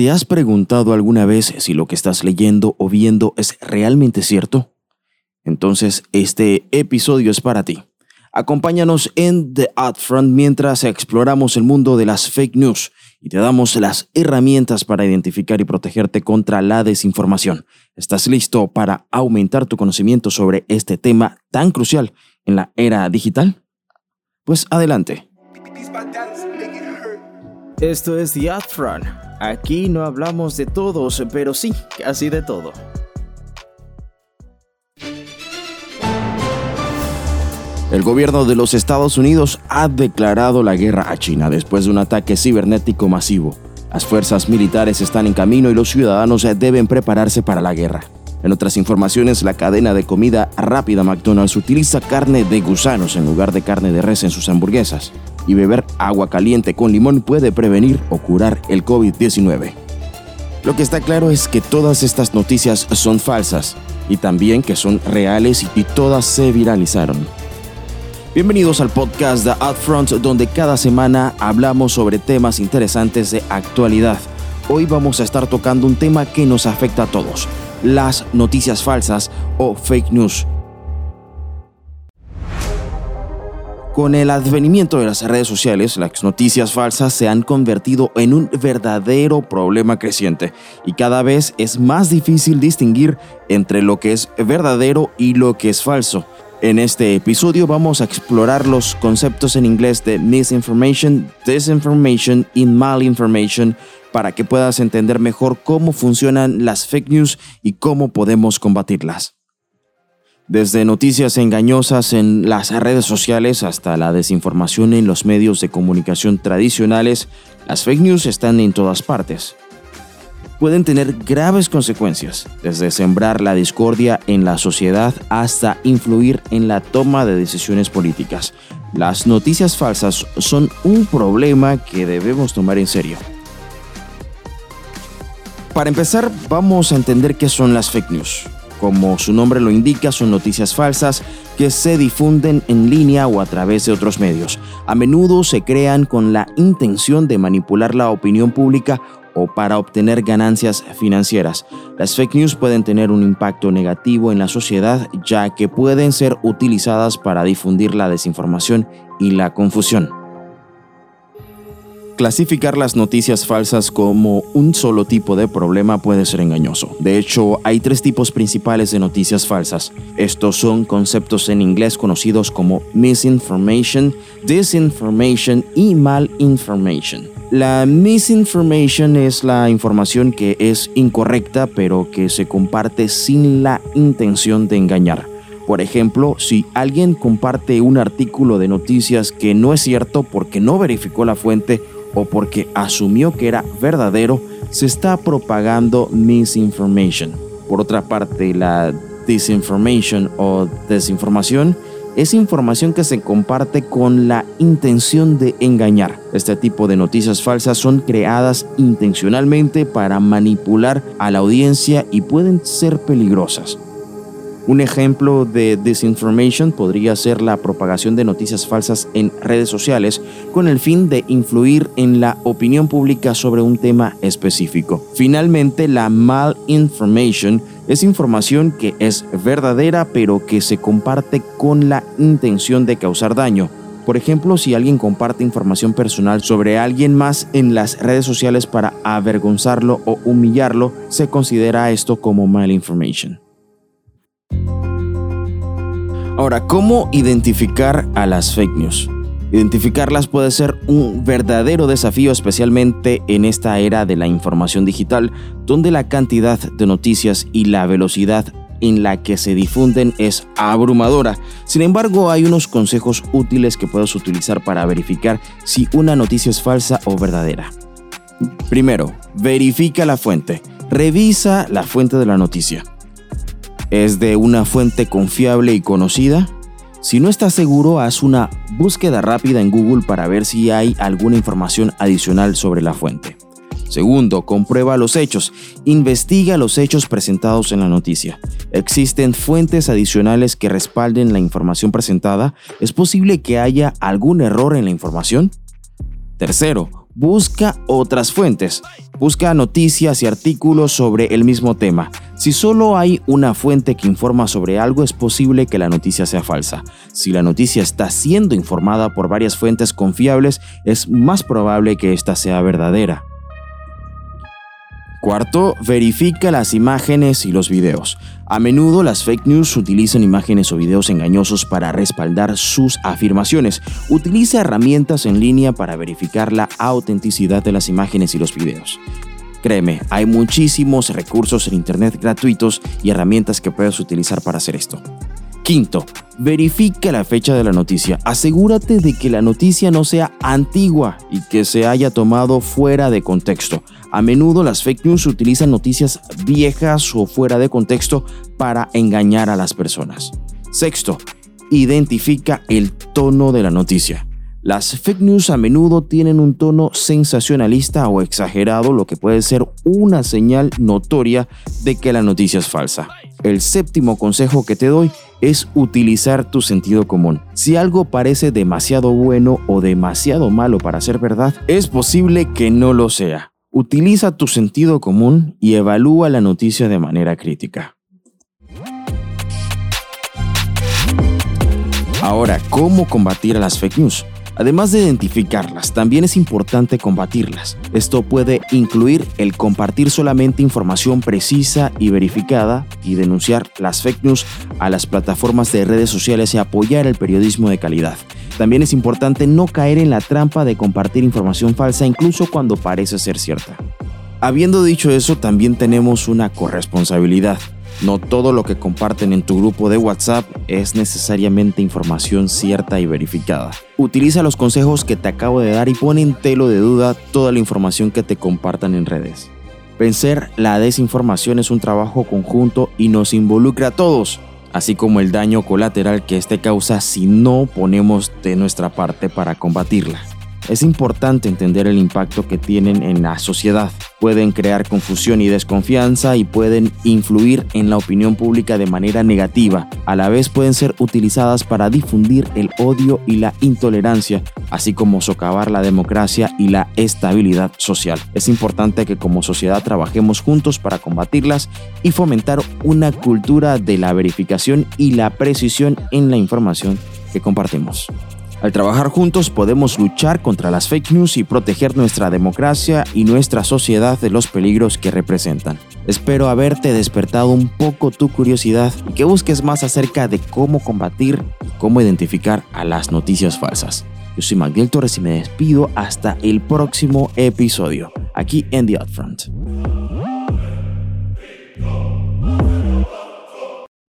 ¿Te has preguntado alguna vez si lo que estás leyendo o viendo es realmente cierto? Entonces, este episodio es para ti. Acompáñanos en The Upfront mientras exploramos el mundo de las fake news y te damos las herramientas para identificar y protegerte contra la desinformación. ¿Estás listo para aumentar tu conocimiento sobre este tema tan crucial en la era digital? Pues adelante. Esto es The Upfront. Aquí no hablamos de todos, pero sí, casi de todo. El gobierno de los Estados Unidos ha declarado la guerra a China después de un ataque cibernético masivo. Las fuerzas militares están en camino y los ciudadanos deben prepararse para la guerra. En otras informaciones, la cadena de comida rápida McDonald's utiliza carne de gusanos en lugar de carne de res en sus hamburguesas. Y beber agua caliente con limón puede prevenir o curar el COVID-19. Lo que está claro es que todas estas noticias son falsas y también que son reales y todas se viralizaron. Bienvenidos al podcast de Upfront, donde cada semana hablamos sobre temas interesantes de actualidad. Hoy vamos a estar tocando un tema que nos afecta a todos, las noticias falsas o fake news. Con el advenimiento de las redes sociales, las noticias falsas se han convertido en un verdadero problema creciente y cada vez es más difícil distinguir entre lo que es verdadero y lo que es falso. En este episodio vamos a explorar los conceptos en inglés de misinformation, disinformation y malinformation para que puedas entender mejor cómo funcionan las fake news y cómo podemos combatirlas. Desde noticias engañosas en las redes sociales hasta la desinformación en los medios de comunicación tradicionales, las fake news están en todas partes pueden tener graves consecuencias, desde sembrar la discordia en la sociedad hasta influir en la toma de decisiones políticas. Las noticias falsas son un problema que debemos tomar en serio. Para empezar, vamos a entender qué son las fake news. Como su nombre lo indica, son noticias falsas que se difunden en línea o a través de otros medios. A menudo se crean con la intención de manipular la opinión pública o para obtener ganancias financieras. Las fake news pueden tener un impacto negativo en la sociedad ya que pueden ser utilizadas para difundir la desinformación y la confusión. Clasificar las noticias falsas como un solo tipo de problema puede ser engañoso. De hecho, hay tres tipos principales de noticias falsas. Estos son conceptos en inglés conocidos como misinformation, disinformation y malinformation. La misinformation es la información que es incorrecta pero que se comparte sin la intención de engañar. Por ejemplo, si alguien comparte un artículo de noticias que no es cierto porque no verificó la fuente o porque asumió que era verdadero, se está propagando misinformation. Por otra parte, la disinformation o desinformación es información que se comparte con la intención de engañar. Este tipo de noticias falsas son creadas intencionalmente para manipular a la audiencia y pueden ser peligrosas. Un ejemplo de disinformation podría ser la propagación de noticias falsas en redes sociales con el fin de influir en la opinión pública sobre un tema específico. Finalmente, la malinformation es información que es verdadera pero que se comparte con la intención de causar daño. Por ejemplo, si alguien comparte información personal sobre alguien más en las redes sociales para avergonzarlo o humillarlo, se considera esto como malinformation. Ahora, ¿cómo identificar a las fake news? Identificarlas puede ser un verdadero desafío, especialmente en esta era de la información digital, donde la cantidad de noticias y la velocidad en la que se difunden es abrumadora. Sin embargo, hay unos consejos útiles que puedes utilizar para verificar si una noticia es falsa o verdadera. Primero, verifica la fuente. Revisa la fuente de la noticia es de una fuente confiable y conocida? Si no estás seguro, haz una búsqueda rápida en Google para ver si hay alguna información adicional sobre la fuente. Segundo, comprueba los hechos. Investiga los hechos presentados en la noticia. ¿Existen fuentes adicionales que respalden la información presentada? ¿Es posible que haya algún error en la información? Tercero, busca otras fuentes. Busca noticias y artículos sobre el mismo tema. Si solo hay una fuente que informa sobre algo, es posible que la noticia sea falsa. Si la noticia está siendo informada por varias fuentes confiables, es más probable que ésta sea verdadera. Cuarto, verifica las imágenes y los videos. A menudo las fake news utilizan imágenes o videos engañosos para respaldar sus afirmaciones. Utiliza herramientas en línea para verificar la autenticidad de las imágenes y los videos. Créeme, hay muchísimos recursos en Internet gratuitos y herramientas que puedes utilizar para hacer esto. Quinto, verifica la fecha de la noticia. Asegúrate de que la noticia no sea antigua y que se haya tomado fuera de contexto. A menudo las fake news utilizan noticias viejas o fuera de contexto para engañar a las personas. Sexto, identifica el tono de la noticia. Las fake news a menudo tienen un tono sensacionalista o exagerado, lo que puede ser una señal notoria de que la noticia es falsa. El séptimo consejo que te doy es utilizar tu sentido común. Si algo parece demasiado bueno o demasiado malo para ser verdad, es posible que no lo sea. Utiliza tu sentido común y evalúa la noticia de manera crítica. Ahora, ¿cómo combatir las fake news? Además de identificarlas, también es importante combatirlas. Esto puede incluir el compartir solamente información precisa y verificada y denunciar las fake news a las plataformas de redes sociales y apoyar el periodismo de calidad. También es importante no caer en la trampa de compartir información falsa incluso cuando parece ser cierta. Habiendo dicho eso, también tenemos una corresponsabilidad. No todo lo que comparten en tu grupo de WhatsApp es necesariamente información cierta y verificada. Utiliza los consejos que te acabo de dar y pon en telo de duda toda la información que te compartan en redes. Vencer la desinformación es un trabajo conjunto y nos involucra a todos, así como el daño colateral que este causa si no ponemos de nuestra parte para combatirla. Es importante entender el impacto que tienen en la sociedad. Pueden crear confusión y desconfianza y pueden influir en la opinión pública de manera negativa. A la vez pueden ser utilizadas para difundir el odio y la intolerancia, así como socavar la democracia y la estabilidad social. Es importante que como sociedad trabajemos juntos para combatirlas y fomentar una cultura de la verificación y la precisión en la información que compartimos. Al trabajar juntos podemos luchar contra las fake news y proteger nuestra democracia y nuestra sociedad de los peligros que representan. Espero haberte despertado un poco tu curiosidad y que busques más acerca de cómo combatir y cómo identificar a las noticias falsas. Yo soy Magdiel Torres y me despido hasta el próximo episodio, aquí en The Upfront.